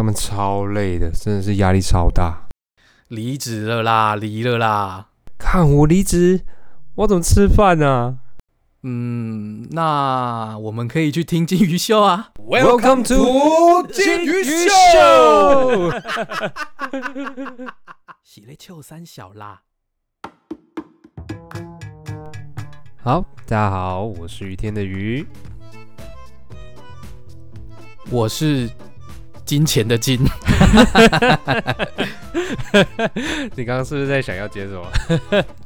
上班超累的，真的是压力超大。离职了啦，离了啦。看我离职，我怎么吃饭呢、嗯，那我们可以去听金鱼秀啊。Welcome to 金鱼秀。喜泪秋三小啦。好，大家好，我是雨天的鱼。我是金钱的金，你刚刚是不是在想要接什么？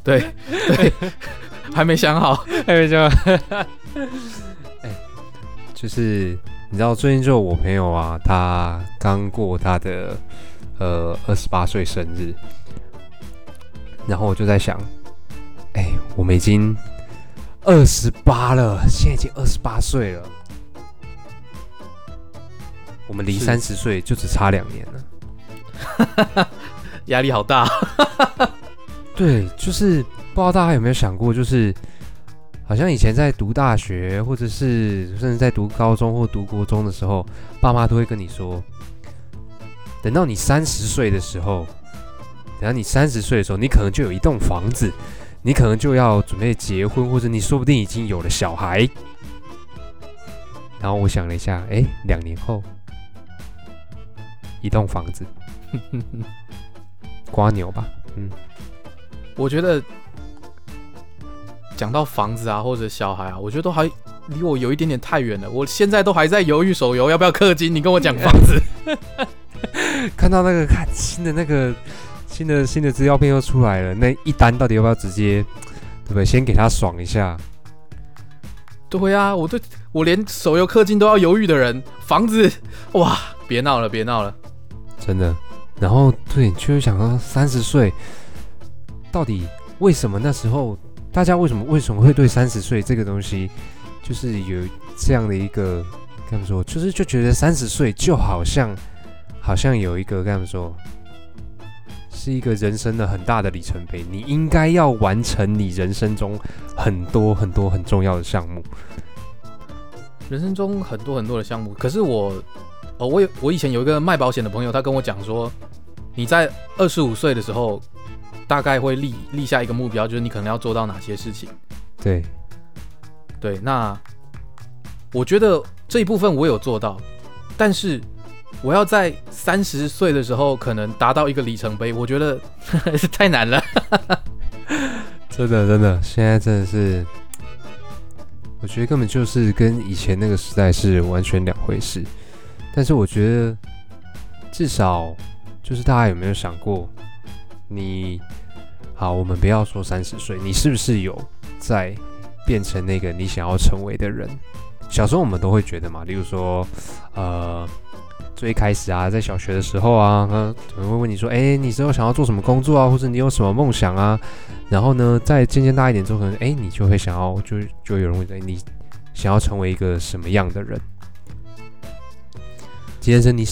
对 对，还没想好。还没想好。哎，就是你知道最近就我朋友啊，他刚过他的呃二十八岁生日，然后我就在想，哎，我们已经二十八了，现在已经二十八岁了，我们离是三十岁就只差两年了。压力好大。对，就是不知道大家有没有想过，就是好像以前在读大学，或者是甚至在读高中或读国中的时候，爸妈都会跟你说，等到你三十岁的时候，等到你三十岁的时候，你可能就有一栋房子，你可能就要准备结婚，或者你说不定已经有了小孩。然后我想了一下，哎，两年后，一栋房子，瓜牛吧，嗯。我觉得讲到房子啊，或者小孩啊，我觉得都还离我有一点点太远了。我现在都还在犹豫手游要不要氪金，你跟我讲房子，看到那个看新的那个新的新的资料片又出来了，那一单到底要不要直接，对不对？先给他爽一下。对啊，我对我连手游氪金都要犹豫的人，房子哇，别闹了，别闹了。真的。然后对，就是想到三十岁，到底为什么那时候大家为什么为什么会对三十岁这个东西，就是有这样的一个跟他们说，就是就觉得三十岁就好像好像有一个跟他们说。是一个人生的很大的里程碑，你应该要完成你人生中很多很多很重要的项目。人生中很多很多的项目，可是我，哦，我有我以前有一个卖保险的朋友，他跟我讲说，你在二十五岁的时候，大概会立立下一个目标，就是你可能要做到哪些事情。对，对，那我觉得这一部分我有做到，但是我要在三十岁的时候可能达到一个里程碑，我觉得 太难了。真的真的，现在真的是，我觉得根本就是跟以前那个时代是完全两回事。但是我觉得，至少就是大家有没有想过，你好，我们不要说三十岁，你是不是有在变成那个你想要成为的人？小时候我们都会觉得嘛，例如说，呃，最开始啊，在小学的时候啊，呃，可能会问你说，哎、你之后想要做什么工作啊，或者你有什么梦想啊？然后呢，再渐渐大一点之后，可能哎、你就会想要，就就有人问你，你想要成为一个什么样的人？杰森，你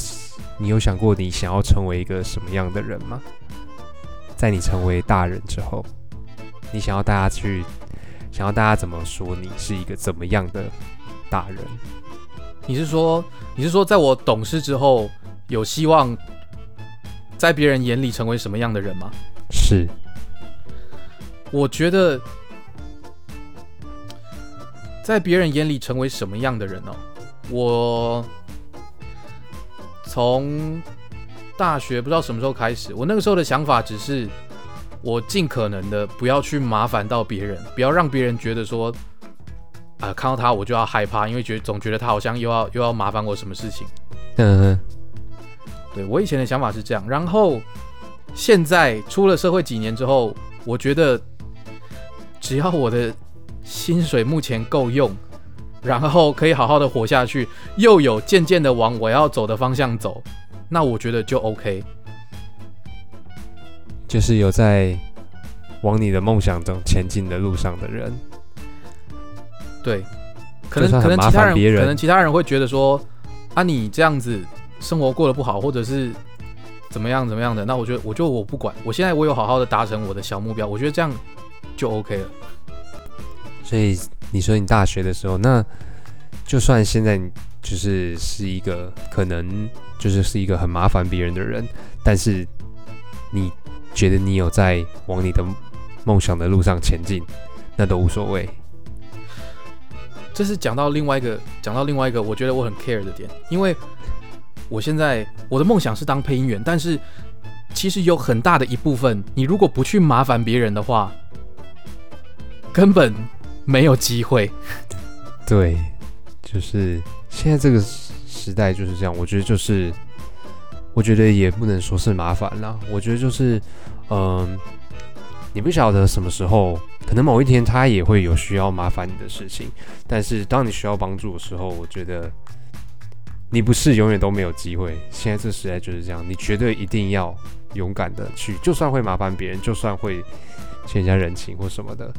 你有想过你想要成为一个什么样的人吗？在你成为大人之后，你想要大家去，想要大家怎么说你是一个怎么样的大人？你是说，你是说，在我懂事之后，有希望在别人眼里成为什么样的人吗？是，我觉得，在别人眼里成为什么样的人哦？我从大学不知道什么时候开始，我那个时候的想法只是，我尽可能的不要去麻烦到别人，不要让别人觉得说，啊、看到他我就要害怕，因为觉总觉得他好像又要又要麻烦我什么事情。嗯哼，对我以前的想法是这样，然后现在出了社会几年之后，我觉得只要我的薪水目前够用，然后可以好好的活下去，又有渐渐的往我要走的方向走，那我觉得就 OK。就是有在往你的梦想中前进的路上的人。对，可能可能其他人人可能其他人会觉得说，啊你这样子生活过得不好，或者是怎么样怎么样的，那我觉得我就我不管，我现在我有好好的达成我的小目标，我觉得这样就 OK 了。所以你说你大学的时候，那就算现在你就是是一个可能就是是一个很麻烦别人的人，但是你觉得你有在往你的梦想的路上前进，那都无所谓。这是讲到另外一个，讲到另外一个，我觉得我很 care 的点，因为我现在我的梦想是当配音员，但是其实有很大的一部分，你如果不去麻烦别人的话，根本没有机会。对，就是现在这个时代就是这样。我觉得就是，我觉得也不能说是麻烦啦。我觉得就是，嗯，你不晓得什么时候，可能某一天他也会有需要麻烦你的事情。但是当你需要帮助的时候，我觉得你不是永远都没有机会。现在这时代就是这样，你绝对一定要勇敢的去，就算会麻烦别人，就算会欠人家人情或什么的。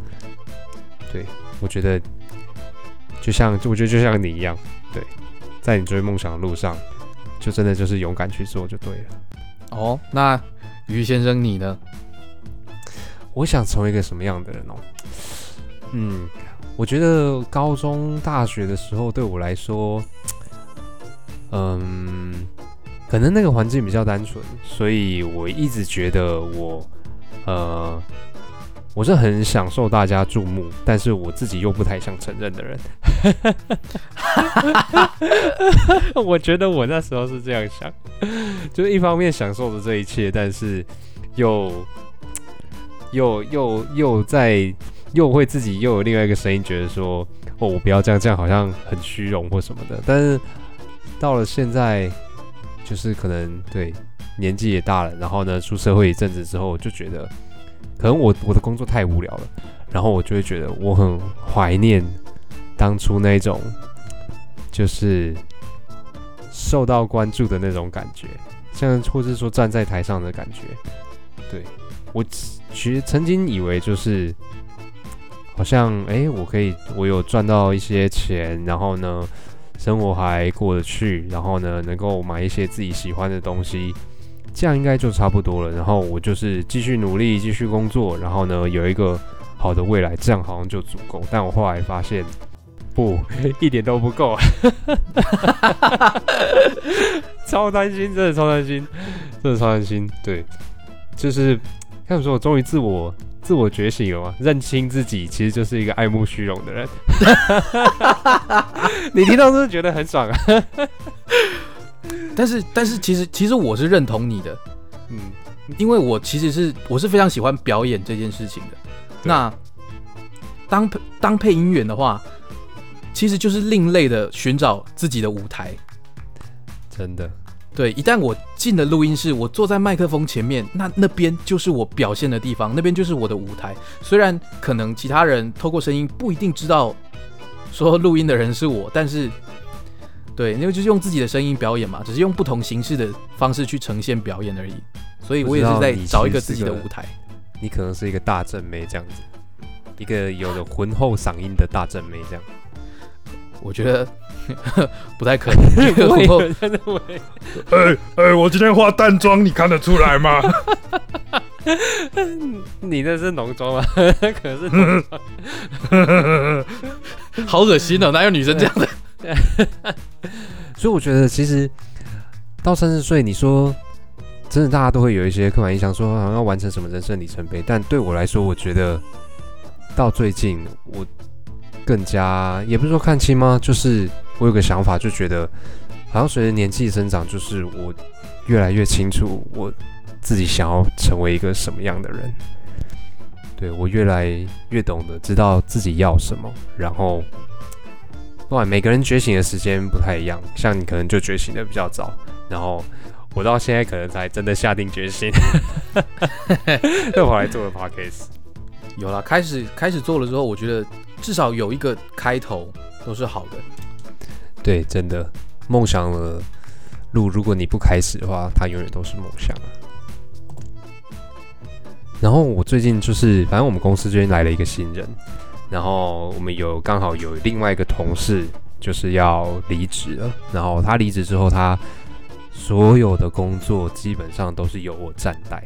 对我觉得。就像，我觉得就像你一样，对，在你追梦想的路上，就真的就是勇敢去做就对了。哦，那于先生你呢？我想成为一个什么样的人哦？嗯，我觉得高中、大学的时候对我来说，嗯，可能那个环境比较单纯，所以我一直觉得我，呃。我是很享受大家注目，但是我自己又不太想承认的人。我觉得我那时候是这样想，就是一方面享受着这一切，但是又又又又在又会自己又有另外一个声音，觉得说哦，我不要这样，这样好像很虚荣或什么的。但是到了现在，就是可能对年纪也大了，然后呢，出社会一阵子之后，就觉得。可能我我的工作太无聊了，然后我就会觉得我很怀念当初那种就是受到关注的那种感觉，像或者说站在台上的感觉。对我其实曾经以为就是好像哎，我可以我有赚到一些钱，然后呢生活还过得去，然后呢能够买一些自己喜欢的东西。这样应该就差不多了，然后我就是继续努力，继续工作，然后呢有一个好的未来，这样好像就足够。但我后来发现，不，一点都不够，超担心，真的超担心，真的超担心。对，就是看说，我终于自我自我觉醒了嘛，认清自己其实就是一个爱慕虚荣的人。你听到是不是觉得很爽啊？但是，但是，其实，其实我是认同你的，嗯，因为我其实是我是非常喜欢表演这件事情的。那当当配音员的话，其实就是另类的寻找自己的舞台。真的，对，一旦我进了录音室，我坐在麦克风前面，那那边就是我表现的地方，那边就是我的舞台。虽然可能其他人透过声音不一定知道说录音的人是我，但是。对，因为就是用自己的声音表演嘛，只是用不同形式的方式去呈现表演而已。所以我也是在找一个自己的舞台。你可能是一个大正妹这样子，一个有着浑厚嗓音的大正妹这样。我觉得 不太可能。哎哎，我今天化淡妆，你看得出来吗？你那是浓妆吗？可能是浓妆。好恶心哦！哪有女生这样的？所以我觉得，其实到三十岁，你说真的，大家都会有一些刻板印象，说好像要完成什么人生里程碑。但对我来说，我觉得到最近，我更加也不是说看清吗？就是我有个想法，就觉得好像随着年纪的增长，就是我越来越清楚我自己想要成为一个什么样的人。对我越来越懂得知道自己要什么，然后。哇，每个人觉醒的时间不太一样，像你可能就觉醒的比较早，然后我到现在可能才真的下定决心，又跑来做了 podcast。有了，开始开始做了之后，我觉得至少有一个开头都是好的。对，真的，梦想的路，如果你不开始的话，它永远都是梦想啊。然后我最近就是，反正我们公司最近来了一个新人。然后我们有刚好有另外一个同事就是要离职了，然后他离职之后，他所有的工作基本上都是由我暂代，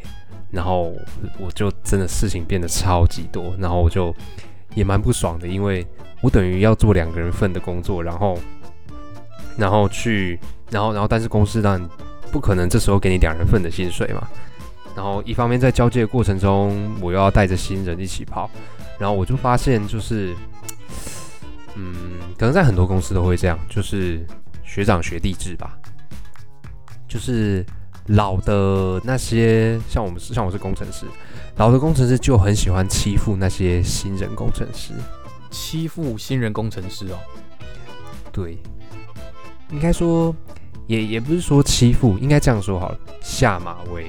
然后我就真的事情变得超级多，然后我就也蛮不爽的，因为我等于要做两个人份的工作，然后然后去，然后然后但是公司当然不可能这时候给你两人份的薪水嘛。然后一方面在交接的过程中，我又要带着新人一起跑，然后我就发现就是，嗯，可能在很多公司都会这样，就是学长学弟制吧，就是老的那些像我们是像我是工程师，老的工程师就很喜欢欺负那些新人工程师，欺负新人工程师哦。对，应该说也也不是说欺负，应该这样说好了，下马威，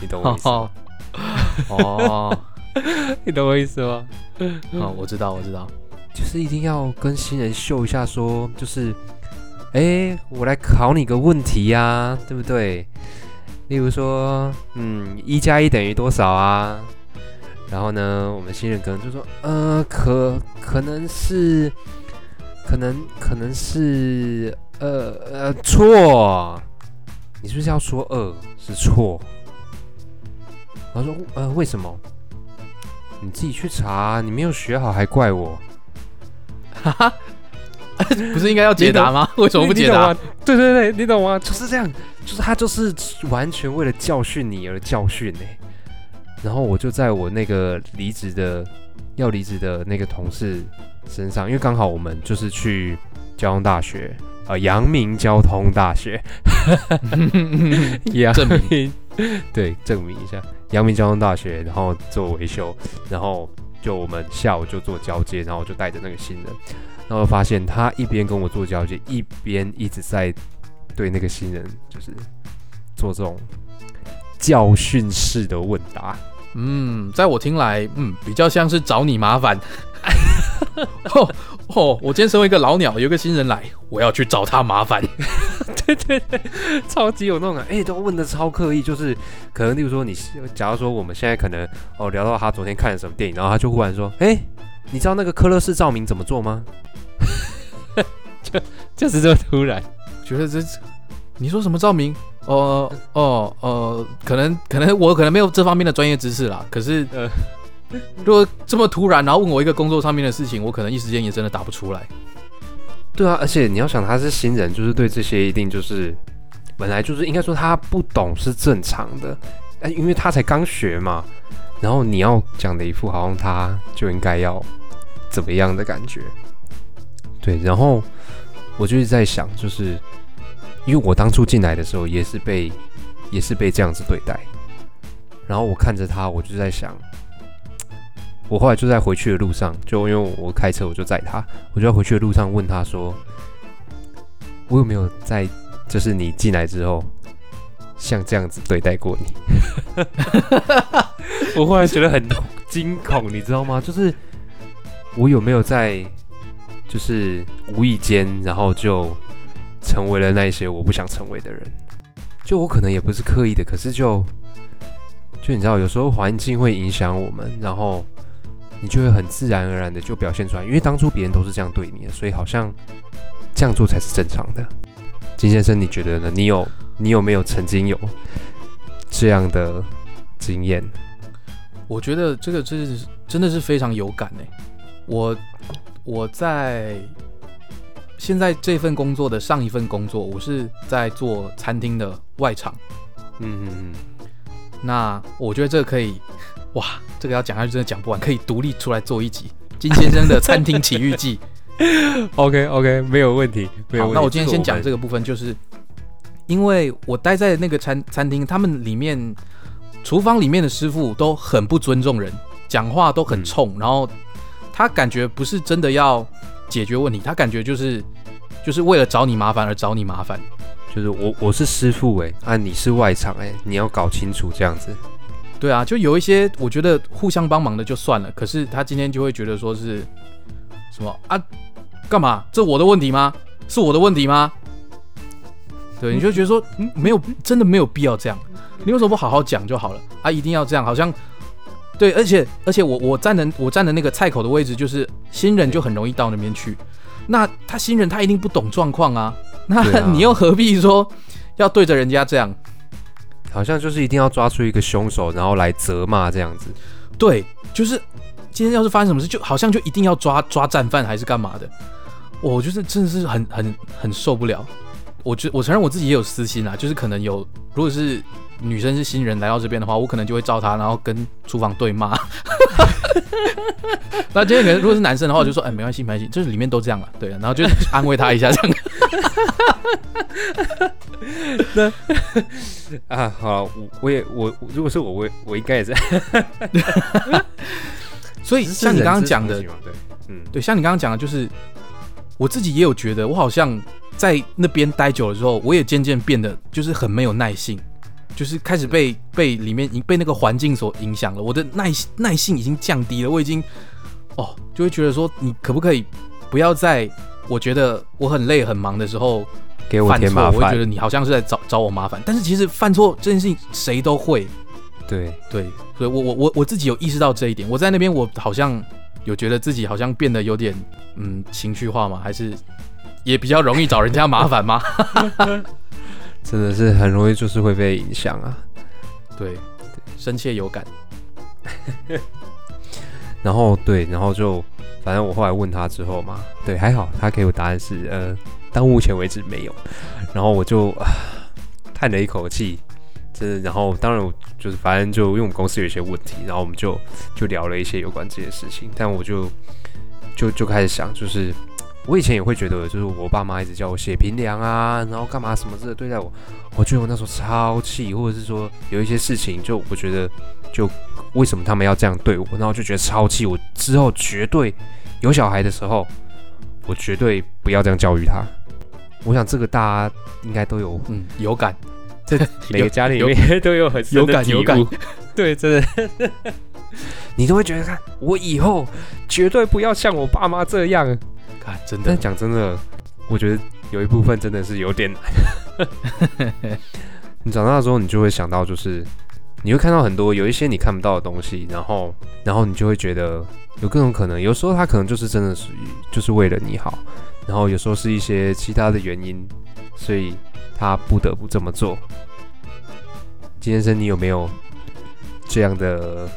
你懂我意思吗？哦，你懂我意思吗？好，我知道，我知道。就是一定要跟新人秀一下说就是，哎，我来考你个问题呀、对不对？例如说，嗯，一加一等于多少啊？然后呢，我们新人可能就说，呃，可可能是，可能可能是，呃呃，错。你是不是要说二是错？然后说，呃，为什么？你自己去查，你没有学好还怪我。哈 哈不是应该要解答吗？为什么不解答？对对对，你懂吗？就是这样，就是他就是完全为了教训你而教训呢。然后我就在我那个离职的要离职的那个同事身上，因为刚好我们就是去交通大学，呃，阳明交通大学，阳证明，对，证明一下阳明交通大学，然后做维修，然后就我们下午就做交接，然后我就带着那个新人，然后发现他一边跟我做交接，一边一直在对那个新人就是做这种教训式的问答。嗯，在我听来，嗯，比较像是找你麻烦。哦，我今天身为一个老鸟，有一个新人来，我要去找他麻烦。对对对，超级有那种感，哎、都问的超刻意，就是可能例如说你，假如说我们现在可能哦聊到他昨天看了什么电影，然后他就忽然说，哎、你知道那个科勒式照明怎么做吗？就就是这么突然，觉得这，你说什么照明？哦哦哦，可能可能我可能没有这方面的专业知识啦。可是，呃 如果这么突然，然后问我一个工作上面的事情，我可能一时间也真的答不出来。对啊，而且你要想他是新人，就是对这些一定就是本来就是应该说他不懂是正常的，哎，因为他才刚学嘛，然后你要讲的一副好像他就应该要怎么样的感觉，对，然后我就一直在想，就是因为我当初进来的时候也是被也是被这样子对待，然后我看着他，我就在想。我后来就在回去的路上，就因为我开车，我就载他，我就在回去的路上问他说：“我有没有在，就是你进来之后，像这样子对待过你？” 我忽然觉得很惊恐，你知道吗？就是我有没有在，就是无意间，然后就成为了那一些我不想成为的人。就我可能也不是刻意的，可是就就你知道，有时候环境会影响我们，然后。你就会很自然而然的就表现出来，因为当初别人都是这样对你的，所以好像这样做才是正常的。金先生，你觉得呢？你有你有没有曾经有这样的经验？我觉得这个是真的是非常有感诶。我我在现在这份工作的上一份工作，我是在做餐厅的外场。嗯嗯那我觉得这个可以，哇，这个要讲下去真的讲不完，可以独立出来做一集金先生的餐厅奇遇记。嗯，OK OK，没有问题，没有好，问题。那我今天先讲这个个部分，就是因为我待在那个餐餐厅，他们里面厨房里面的师傅都很不尊重人，讲话都很嗯冲，然后他感觉不是真的要解决问题，他感觉就是就是为了找你麻烦而找你麻烦。就是我我是师傅哎、啊你是外场哎、你要搞清楚这样子。对啊，就有一些我觉得互相帮忙的就算了，可是他今天就会觉得说是什么啊？干嘛？这我的问题吗？是我的问题吗？对，你就觉得说，嗯，没有，真的没有必要这样。你为什么不好好讲就好了？啊，一定要这样，好像对，而且而且我我站的我站的那个菜口的位置，就是新人就很容易到那边去。那他新人他一定不懂状况啊，那 你又何必说要对着人家这样？好像就是一定要抓出一个凶手，然后来责骂这样子。对，就是今天要是发生什么事，就好像就一定要抓抓战犯还是干嘛的。我就是真的是很很很受不了。我觉我承认我自己也有私心啊，就是可能有，如果是女生是新人来到这边的话，我可能就会照她，然后跟厨房对骂。那今天可能如果是男生的话，我就说哎没关系没关系，就是里面都这样了，对，然后就安慰他一下这样。那啊，好，我我也我如果是我，我我应该也是。所以像你刚刚讲的，对，嗯，对，像你刚刚讲的，就是我自己也有觉得，我好像在那边待久了之后，我也渐渐变得就是很没有耐性，就是开始被被里面被那个环境所影响了，我的耐耐性已经降低了，我已经哦，就会觉得说，你可不可以不要在我觉得我很累很忙的时候给我犯错？添麻烦我会觉得，你好像是在找找我麻烦，但是其实犯错这件事情谁都会，对，对，所以我我我我自己有意识到这一点。我在那边，我好像有觉得自己好像变得有点嗯情绪化嘛，还是也比较容易找人家麻烦吗？真的是很容易就是会被影响啊。对，深切有感。然后对，然后就反正我后来问他之后嘛，对，还好他给我答案是呃，到目前为止没有。然后我就、啊叹了一口气，真的。然后当然我就是反正就因为我们公司有一些问题，然后我们就就聊了一些有关这些事情。但我就就就开始想，就是我以前也会觉得，就是我爸妈一直叫我写评量啊，然后干嘛什么的对待我，我觉得我那时候超气，或者是说有一些事情，就我觉得就为什么他们要这样对我，然后就觉得超气。我之后绝对有小孩的时候，我绝对不要这样教育他。我想这个大家应该都有，嗯，有感。这 每个家里面都有很深有感有感。对，真的，你都会觉得，看我以后绝对不要像我爸妈这样。看，真的但讲真的，我觉得有一部分真的是有点难。你长大之后，你就会想到，就是你会看到很多有一些你看不到的东西，然后，然后你就会觉得有各种可能。有时候他可能就是真的属于就是为了你好，然后有时候是一些其他的原因，所以他不得不这么做。金先生，你有没有这样的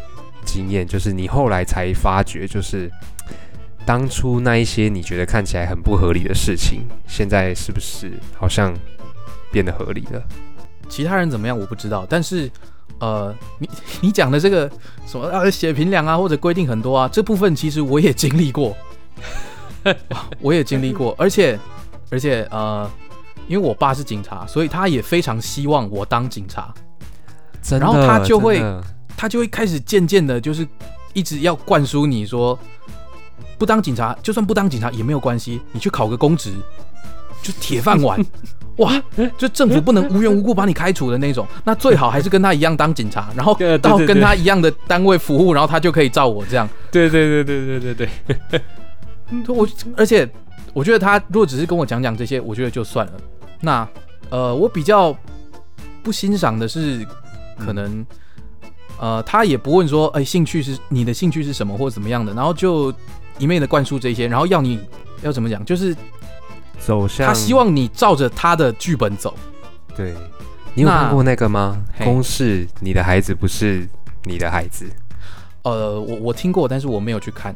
经验？就是你后来才发觉，就是当初那一些你觉得看起来很不合理的事情，现在是不是好像变得合理了？其他人怎么样我不知道，但是呃，你你讲的这个什么啊写评量啊或者规定很多啊，这部分其实我也经历过，我也经历过，而且而且呃，因为我爸是警察，所以他也非常希望我当警察，然后他就会他就会开始渐渐的，就是一直要灌输你说，不当警察，就算不当警察也没有关系，你去考个公职，就铁饭碗。哇，就政府不能无缘无故把你开除的那种，那最好还是跟他一样当警察，然后 到跟他一样的单位服务，然后他就可以照我这样。对对对对对对对，我而且我觉得他如果只是跟我讲讲这些，我觉得就算了。那呃，我比较不欣赏的是，可能、呃，他也不问说，哎、兴趣是你的兴趣是什么或者怎么样的，然后就一昧的灌输这些，然后要你要怎么讲，就是走向他希望你照着他的剧本走。对。你有那看过那个吗？公式，你的孩子不是你的孩子。呃，我我听过，但是我没有去看。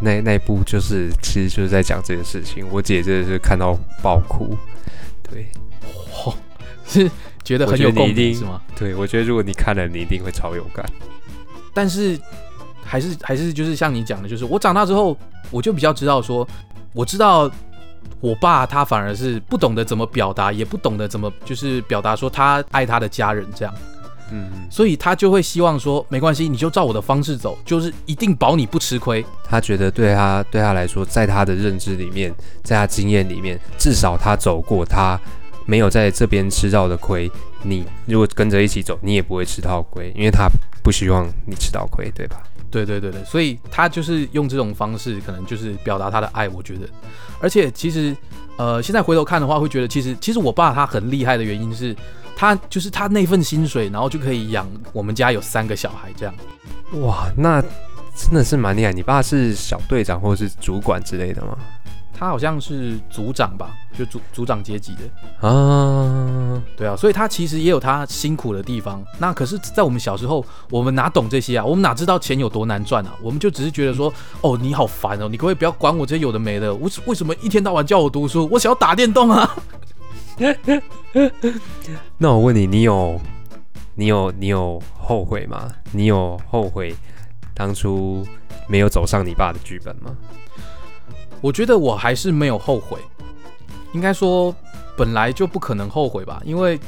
那那部就是，其实就是在讲这件事情。我姐真的是看到爆哭。对 是觉得很有共鸣是吗？对，我觉得如果你看了，你一定会超有感。但是还是还是就是像你讲的，就是我长大之后，我就比较知道说，我知道我爸他反而是不懂得怎么表达，也不懂得怎么就是表达说他爱他的家人这样，嗯，所以他就会希望说没关系，你就照我的方式走，就是一定保你不吃亏。他觉得对他对他来说，在他的认知里面，在他经验里面，至少他走过，他没有在这边吃到的亏。你如果跟着一起走，你也不会吃到亏，因为他不希望你吃到亏，对吧？对对对对，所以他就是用这种方式，可能就是表达他的爱。我觉得，而且其实，呃，现在回头看的话，会觉得其实其实我爸他很厉害的原因是，他就是他那份薪水，然后就可以养我们家有三个小孩这样。哇，那真的是蛮厉害。你爸是小队长或者是主管之类的吗？他好像是组长吧，就组组长阶级的。啊，对对啊，所以他其实也有他辛苦的地方。那可是，在我们小时候，我们哪懂这些啊？我们哪知道钱有多难赚啊？我们就只是觉得说，哦，你好烦哦，你可不可以不要管我这些有的没的？我为什么一天到晚叫我读书？我想要打电动啊！那我问你，你有你有你有后悔吗？你有后悔当初没有走上你爸的剧本吗？我觉得我还是没有后悔，应该说本来就不可能后悔吧，因为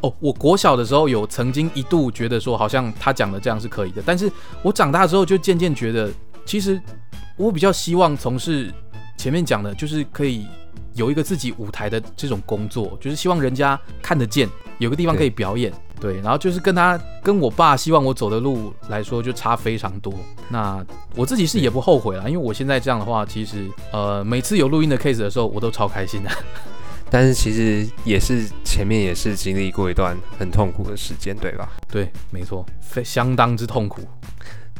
哦，我国小的时候有曾经一度觉得说，好像他讲的这样是可以的，但是我长大之后就渐渐觉得，其实我比较希望从事前面讲的，就是可以有一个自己舞台的这种工作，就是希望人家看得见，有个地方可以表演。对，然后就是跟他跟我爸希望我走的路来说，就差非常多。那我自己是也不后悔了，因为我现在这样的话，其实呃每次有录音的 case 的时候，我都超开心的。但是其实也是前面也是经历过一段很痛苦的时间，对吧？对，没错，非相当之痛苦。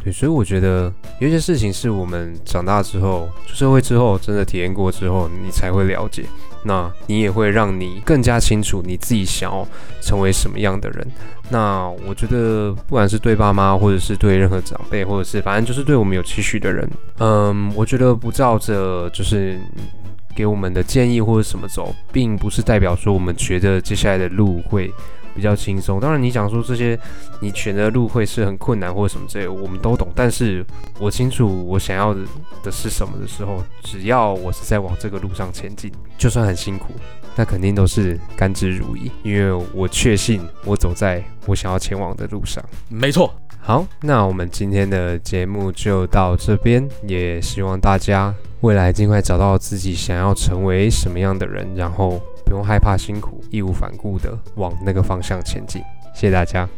对，所以我觉得有些事情是我们长大之后出社会之后，真的体验过之后，你才会了解。那你也会让你更加清楚你自己想要成为什么样的人。那我觉得，不管是对爸妈，或者是对任何长辈，或者是反正就是对我们有期许的人，嗯，我觉得不照着就是给我们的建议或者什么走，并不是代表说我们觉得接下来的路会。比较轻松，当然你想说这些，你选的路会是很困难或者什么之类，我们都懂。但是我清楚我想要的的是什么的时候，只要我是在往这个路上前进，就算很辛苦，那肯定都是甘之如饴，因为我确信我走在我想要前往的路上。没错。好，那我们今天的节目就到这边，也希望大家未来尽快找到自己想要成为什么样的人，然后。不用害怕辛苦，义无反顾的往那个方向前进。谢谢大家。